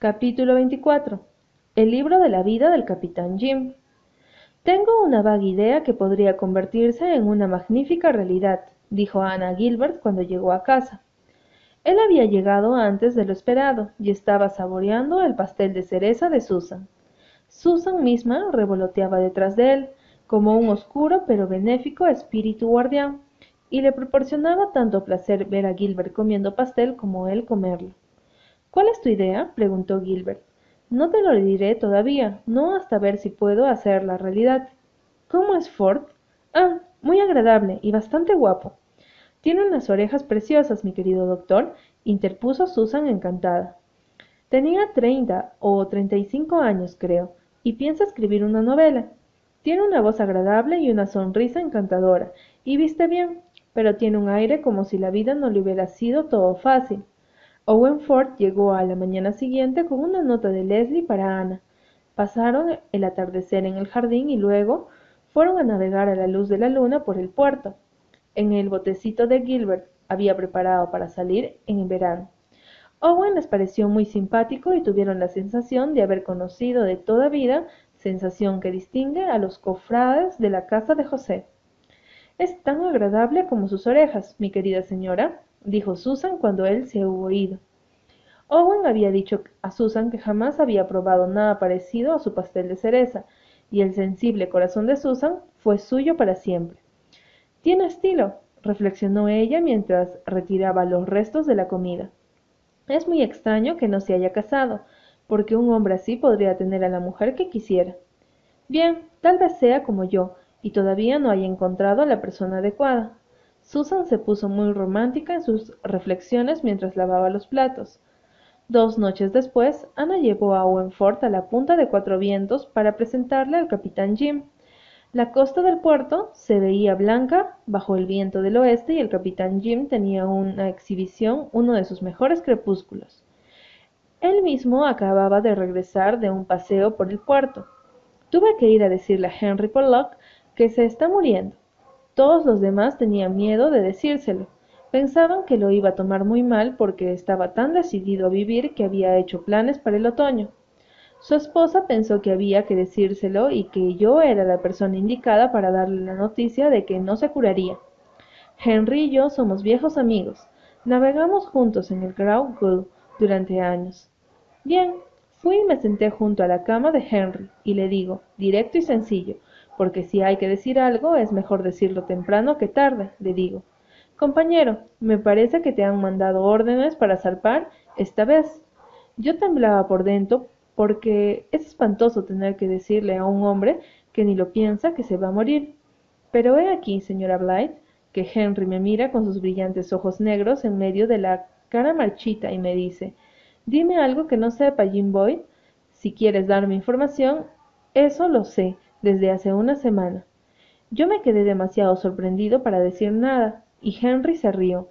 Capítulo 24. El libro de la vida del capitán Jim. Tengo una vaga idea que podría convertirse en una magnífica realidad, dijo Ana Gilbert cuando llegó a casa. Él había llegado antes de lo esperado y estaba saboreando el pastel de cereza de Susan. Susan misma revoloteaba detrás de él, como un oscuro pero benéfico espíritu guardián, y le proporcionaba tanto placer ver a Gilbert comiendo pastel como él comerlo. ¿Cuál es tu idea? preguntó Gilbert. No te lo diré todavía, no hasta ver si puedo hacer la realidad. ¿Cómo es Ford? Ah, muy agradable y bastante guapo. Tiene unas orejas preciosas, mi querido doctor, interpuso Susan encantada. Tenía treinta o treinta y cinco años, creo, y piensa escribir una novela. Tiene una voz agradable y una sonrisa encantadora, y viste bien, pero tiene un aire como si la vida no le hubiera sido todo fácil. Owen Ford llegó a la mañana siguiente con una nota de Leslie para Ana. Pasaron el atardecer en el jardín y luego fueron a navegar a la luz de la luna por el puerto, en el botecito de Gilbert había preparado para salir en verano. Owen les pareció muy simpático y tuvieron la sensación de haber conocido de toda vida, sensación que distingue a los cofrades de la casa de José. Es tan agradable como sus orejas, mi querida señora, dijo Susan cuando él se hubo ido. Owen había dicho a Susan que jamás había probado nada parecido a su pastel de cereza, y el sensible corazón de Susan fue suyo para siempre. Tiene estilo, reflexionó ella mientras retiraba los restos de la comida. Es muy extraño que no se haya casado, porque un hombre así podría tener a la mujer que quisiera. Bien, tal vez sea como yo, y todavía no haya encontrado a la persona adecuada. Susan se puso muy romántica en sus reflexiones mientras lavaba los platos. Dos noches después, Ana llevó a Owen Ford a la punta de Cuatro Vientos para presentarle al capitán Jim. La costa del puerto se veía blanca bajo el viento del oeste y el capitán Jim tenía una exhibición uno de sus mejores crepúsculos. Él mismo acababa de regresar de un paseo por el puerto. Tuve que ir a decirle a Henry Pollock que se está muriendo. Todos los demás tenían miedo de decírselo. Pensaban que lo iba a tomar muy mal porque estaba tan decidido a vivir que había hecho planes para el otoño. Su esposa pensó que había que decírselo y que yo era la persona indicada para darle la noticia de que no se curaría. Henry y yo somos viejos amigos. Navegamos juntos en el Grau Gull durante años. Bien, fui y me senté junto a la cama de Henry y le digo, directo y sencillo, porque si hay que decir algo es mejor decirlo temprano que tarde, le digo. Compañero, me parece que te han mandado órdenes para zarpar esta vez. Yo temblaba por dentro porque es espantoso tener que decirle a un hombre que ni lo piensa que se va a morir. Pero he aquí, señora Blythe, que Henry me mira con sus brillantes ojos negros en medio de la cara marchita y me dice, dime algo que no sepa Jim Boyd. Si quieres darme información, eso lo sé, desde hace una semana. Yo me quedé demasiado sorprendido para decir nada, y Henry se rió.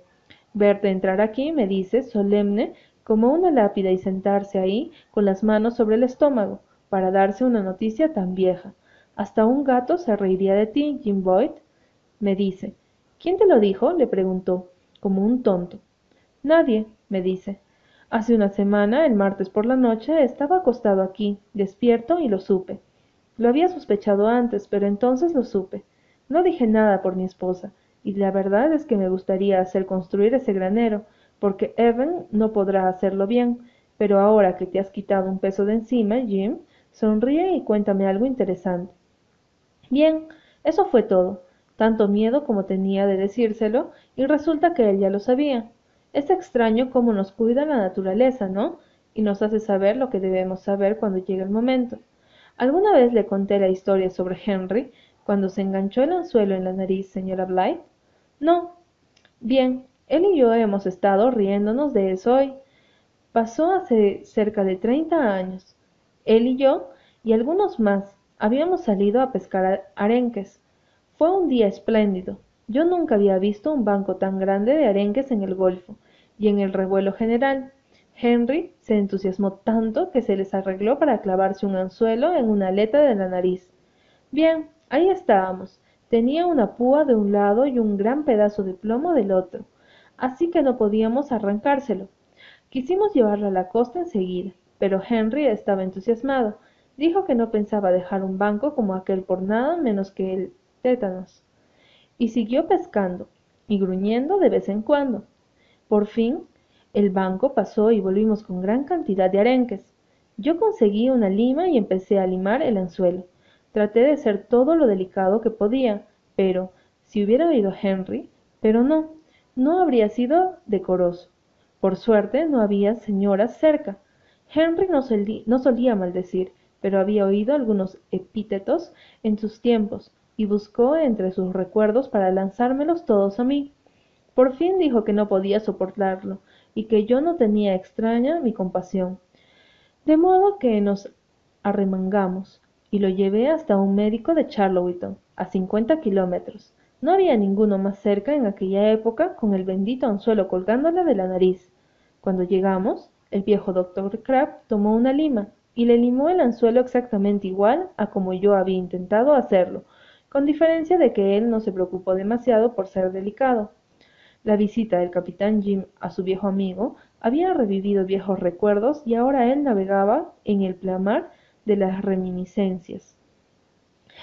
Verte entrar aquí, me dice, solemne, como una lápida y sentarse ahí con las manos sobre el estómago, para darse una noticia tan vieja. Hasta un gato se reiría de ti, Jim Boyd. Me dice. ¿Quién te lo dijo? le preguntó, como un tonto. Nadie, me dice. Hace una semana, el martes por la noche, estaba acostado aquí, despierto, y lo supe. Lo había sospechado antes, pero entonces lo supe. No dije nada por mi esposa, y la verdad es que me gustaría hacer construir ese granero, porque Evan no podrá hacerlo bien. Pero ahora que te has quitado un peso de encima, Jim, sonríe y cuéntame algo interesante. Bien, eso fue todo. Tanto miedo como tenía de decírselo, y resulta que él ya lo sabía. Es extraño cómo nos cuida la naturaleza, ¿no? Y nos hace saber lo que debemos saber cuando llegue el momento. ¿Alguna vez le conté la historia sobre Henry cuando se enganchó el anzuelo en la nariz, señora Blythe? No. Bien, él y yo hemos estado riéndonos de eso hoy. Pasó hace cerca de treinta años. Él y yo, y algunos más, habíamos salido a pescar arenques. Fue un día espléndido. Yo nunca había visto un banco tan grande de arenques en el Golfo y en el revuelo general. Henry se entusiasmó tanto que se les arregló para clavarse un anzuelo en una aleta de la nariz. Bien, ahí estábamos. Tenía una púa de un lado y un gran pedazo de plomo del otro, así que no podíamos arrancárselo. Quisimos llevarlo a la costa enseguida. pero Henry estaba entusiasmado. Dijo que no pensaba dejar un banco como aquel por nada menos que el tétanos. Y siguió pescando y gruñendo de vez en cuando. Por fin, el banco pasó y volvimos con gran cantidad de arenques. Yo conseguí una lima y empecé a limar el anzuelo. Traté de ser todo lo delicado que podía, pero, si hubiera oído Henry, pero no, no habría sido decoroso. Por suerte no había señoras cerca. Henry no, no solía maldecir, pero había oído algunos epítetos en sus tiempos, y buscó entre sus recuerdos para lanzármelos todos a mí. Por fin dijo que no podía soportarlo, y que yo no tenía extraña mi compasión. De modo que nos arremangamos, y lo llevé hasta un médico de Charlottetown, a cincuenta kilómetros. No había ninguno más cerca en aquella época con el bendito anzuelo colgándole de la nariz. Cuando llegamos, el viejo doctor Crab tomó una lima y le limó el anzuelo exactamente igual a como yo había intentado hacerlo, con diferencia de que él no se preocupó demasiado por ser delicado. La visita del capitán Jim a su viejo amigo había revivido viejos recuerdos y ahora él navegaba en el pleamar de las reminiscencias.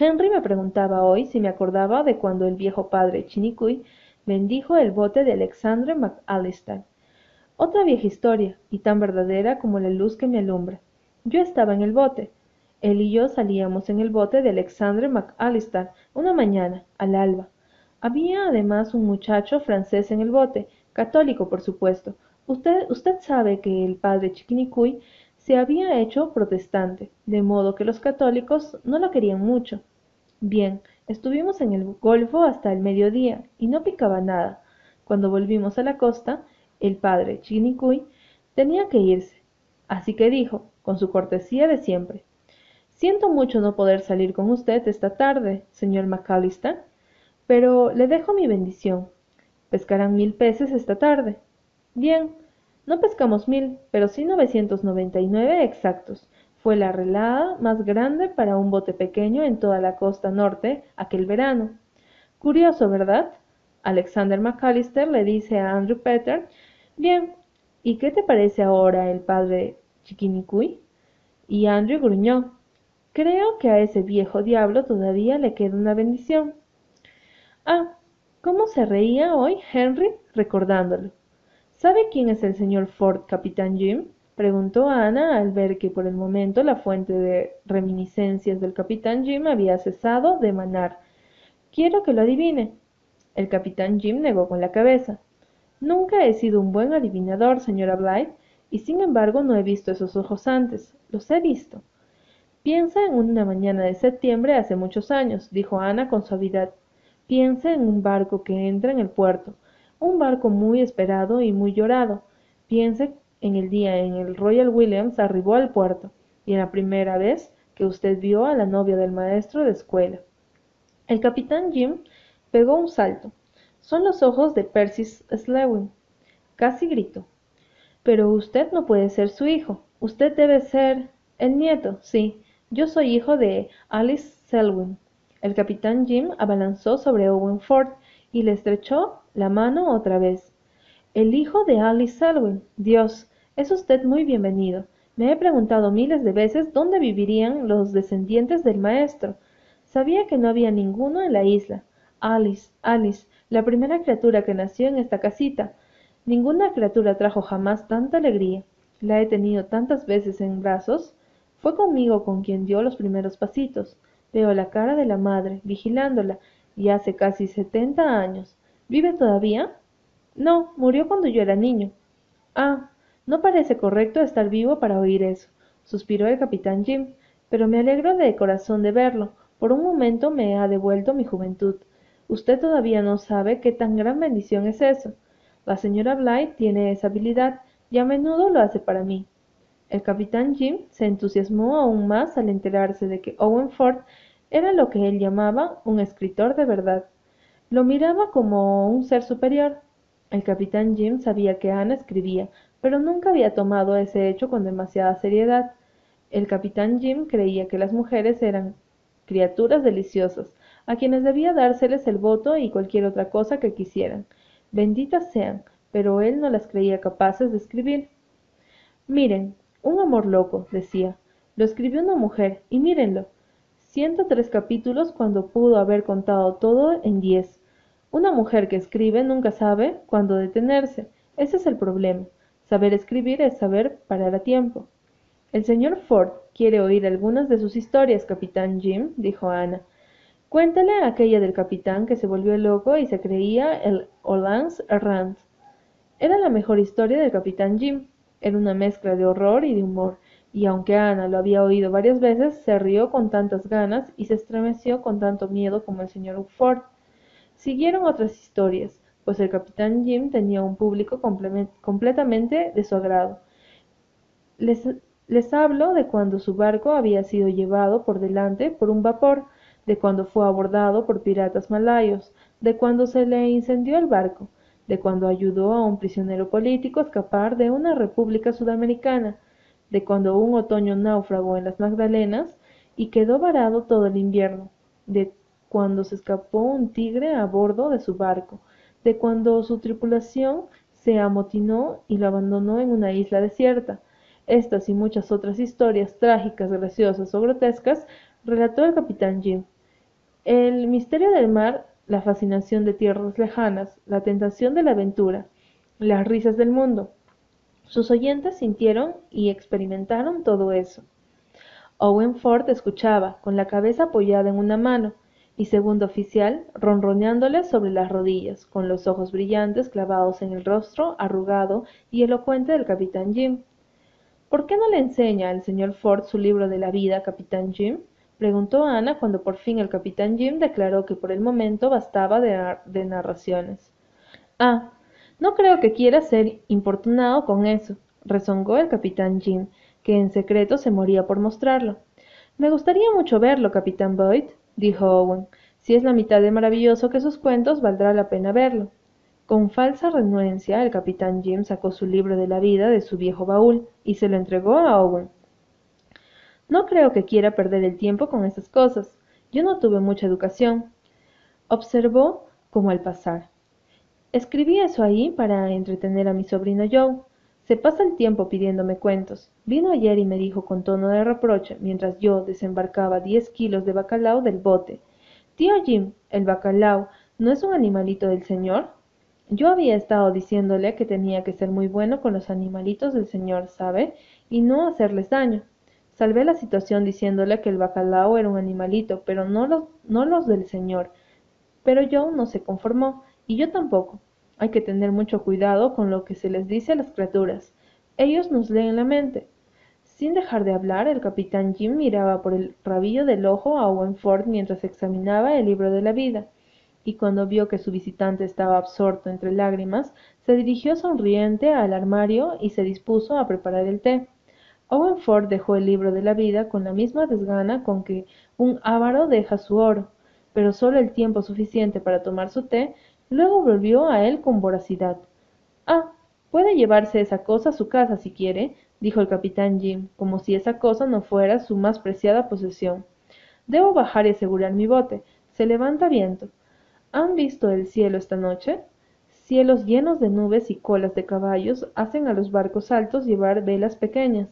Henry me preguntaba hoy si me acordaba de cuando el viejo padre Chinicuy bendijo el bote de Alexandre McAllister. Otra vieja historia, y tan verdadera como la luz que me alumbra. Yo estaba en el bote. Él y yo salíamos en el bote de Alexandre McAllister una mañana, al alba. Había además un muchacho francés en el bote, católico por supuesto. Usted, usted sabe que el padre Chiquinicuy se había hecho protestante, de modo que los católicos no lo querían mucho. Bien, estuvimos en el golfo hasta el mediodía y no picaba nada. Cuando volvimos a la costa, el padre Chinicuy tenía que irse, así que dijo, con su cortesía de siempre, Siento mucho no poder salir con usted esta tarde, señor McAllister, pero le dejo mi bendición. Pescarán mil peces esta tarde. Bien, no pescamos mil, pero sí novecientos noventa y nueve exactos. Fue la relada más grande para un bote pequeño en toda la costa norte aquel verano. Curioso, ¿verdad? Alexander McAllister le dice a Andrew Peter, Bien, ¿y qué te parece ahora el padre Chiquinicuy? Y Andrew gruñó, Creo que a ese viejo diablo todavía le queda una bendición. Ah, ¿cómo se reía hoy Henry recordándolo? ¿Sabe quién es el señor Ford, capitán Jim? preguntó Ana al ver que por el momento la fuente de reminiscencias del capitán Jim había cesado de manar. Quiero que lo adivine. El capitán Jim negó con la cabeza. Nunca he sido un buen adivinador, señora Blythe, y sin embargo no he visto esos ojos antes. Los he visto. Piensa en una mañana de septiembre hace muchos años, dijo Ana con suavidad. Piensa en un barco que entra en el puerto un barco muy esperado y muy llorado. Piense en el día en el Royal Williams arribó al puerto, y en la primera vez que usted vio a la novia del maestro de escuela. El capitán Jim pegó un salto. Son los ojos de Percy Slewin. Casi gritó. Pero usted no puede ser su hijo. Usted debe ser el nieto. Sí, yo soy hijo de Alice Selwyn. El capitán Jim abalanzó sobre Owen Ford y le estrechó la mano otra vez. El hijo de Alice Selwyn. Dios, es usted muy bienvenido. Me he preguntado miles de veces dónde vivirían los descendientes del maestro. Sabía que no había ninguno en la isla. Alice, Alice, la primera criatura que nació en esta casita. Ninguna criatura trajo jamás tanta alegría. La he tenido tantas veces en brazos. Fue conmigo con quien dio los primeros pasitos. Veo la cara de la madre, vigilándola, y hace casi setenta años. ¿Vive todavía? No, murió cuando yo era niño. Ah, no parece correcto estar vivo para oír eso, suspiró el capitán Jim, pero me alegro de corazón de verlo. Por un momento me ha devuelto mi juventud. Usted todavía no sabe qué tan gran bendición es eso. La señora Blythe tiene esa habilidad y a menudo lo hace para mí. El capitán Jim se entusiasmó aún más al enterarse de que Owen Ford era lo que él llamaba un escritor de verdad. Lo miraba como un ser superior. El capitán Jim sabía que Ana escribía, pero nunca había tomado ese hecho con demasiada seriedad. El capitán Jim creía que las mujeres eran criaturas deliciosas, a quienes debía dárseles el voto y cualquier otra cosa que quisieran. Benditas sean, pero él no las creía capaces de escribir. Miren, Un amor loco, decía. Lo escribió una mujer, y mírenlo. Ciento tres capítulos cuando pudo haber contado todo en diez. Una mujer que escribe nunca sabe cuándo detenerse. Ese es el problema. Saber escribir es saber parar a tiempo. El señor Ford quiere oír algunas de sus historias, capitán Jim, dijo Ana. Cuéntale aquella del capitán que se volvió loco y se creía el Hollands Errant. Era la mejor historia del capitán Jim. Era una mezcla de horror y de humor, y aunque Ana lo había oído varias veces, se rió con tantas ganas y se estremeció con tanto miedo como el señor Ford. Siguieron otras historias, pues el capitán Jim tenía un público completamente de su agrado. Les, les hablo de cuando su barco había sido llevado por delante por un vapor, de cuando fue abordado por piratas malayos, de cuando se le incendió el barco, de cuando ayudó a un prisionero político a escapar de una república sudamericana, de cuando un otoño náufrago en las Magdalenas y quedó varado todo el invierno, de cuando se escapó un tigre a bordo de su barco, de cuando su tripulación se amotinó y lo abandonó en una isla desierta. Estas y muchas otras historias trágicas, graciosas o grotescas relató el capitán Jim. El misterio del mar, la fascinación de tierras lejanas, la tentación de la aventura, las risas del mundo. Sus oyentes sintieron y experimentaron todo eso. Owen Ford escuchaba, con la cabeza apoyada en una mano, y segundo oficial ronroneándole sobre las rodillas, con los ojos brillantes clavados en el rostro arrugado y elocuente del capitán Jim. ¿Por qué no le enseña al señor Ford su libro de la vida, capitán Jim? preguntó Ana cuando por fin el capitán Jim declaró que por el momento bastaba de, de narraciones. Ah, no creo que quiera ser importunado con eso, rezongó el capitán Jim, que en secreto se moría por mostrarlo. Me gustaría mucho verlo, capitán Boyd, dijo Owen. Si es la mitad de maravilloso que sus cuentos, valdrá la pena verlo. Con falsa renuencia, el capitán Jim sacó su libro de la vida de su viejo baúl y se lo entregó a Owen. No creo que quiera perder el tiempo con esas cosas. Yo no tuve mucha educación. Observó como al pasar. Escribí eso ahí para entretener a mi sobrino Joe. Se pasa el tiempo pidiéndome cuentos. Vino ayer y me dijo con tono de reproche, mientras yo desembarcaba diez kilos de bacalao del bote. Tío Jim, el bacalao, ¿no es un animalito del señor? Yo había estado diciéndole que tenía que ser muy bueno con los animalitos del señor, ¿sabe? Y no hacerles daño. Salvé la situación diciéndole que el bacalao era un animalito, pero no los, no los del señor. Pero Joe no se conformó, y yo tampoco. Hay que tener mucho cuidado con lo que se les dice a las criaturas. Ellos nos leen la mente. Sin dejar de hablar, el capitán Jim miraba por el rabillo del ojo a Owen Ford mientras examinaba el libro de la vida, y cuando vio que su visitante estaba absorto entre lágrimas, se dirigió sonriente al armario y se dispuso a preparar el té. Owen Ford dejó el libro de la vida con la misma desgana con que un avaro deja su oro, pero solo el tiempo suficiente para tomar su té Luego volvió a él con voracidad. Ah, puede llevarse esa cosa a su casa si quiere, dijo el capitán Jim, como si esa cosa no fuera su más preciada posesión. Debo bajar y asegurar mi bote. Se levanta viento. ¿Han visto el cielo esta noche? Cielos llenos de nubes y colas de caballos hacen a los barcos altos llevar velas pequeñas.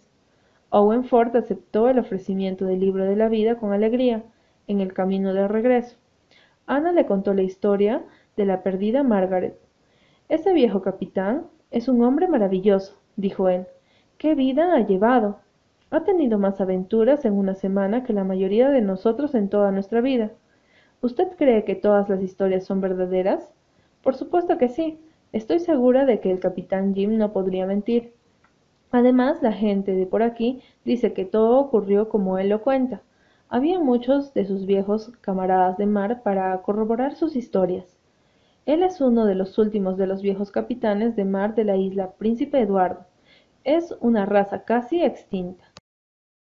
Owen Ford aceptó el ofrecimiento del libro de la vida con alegría, en el camino de regreso. Ana le contó la historia de la perdida Margaret. Ese viejo capitán es un hombre maravilloso, dijo él. ¿Qué vida ha llevado? Ha tenido más aventuras en una semana que la mayoría de nosotros en toda nuestra vida. ¿Usted cree que todas las historias son verdaderas? Por supuesto que sí. Estoy segura de que el capitán Jim no podría mentir. Además, la gente de por aquí dice que todo ocurrió como él lo cuenta. Había muchos de sus viejos camaradas de mar para corroborar sus historias. Él es uno de los últimos de los viejos capitanes de mar de la isla Príncipe Eduardo. Es una raza casi extinta.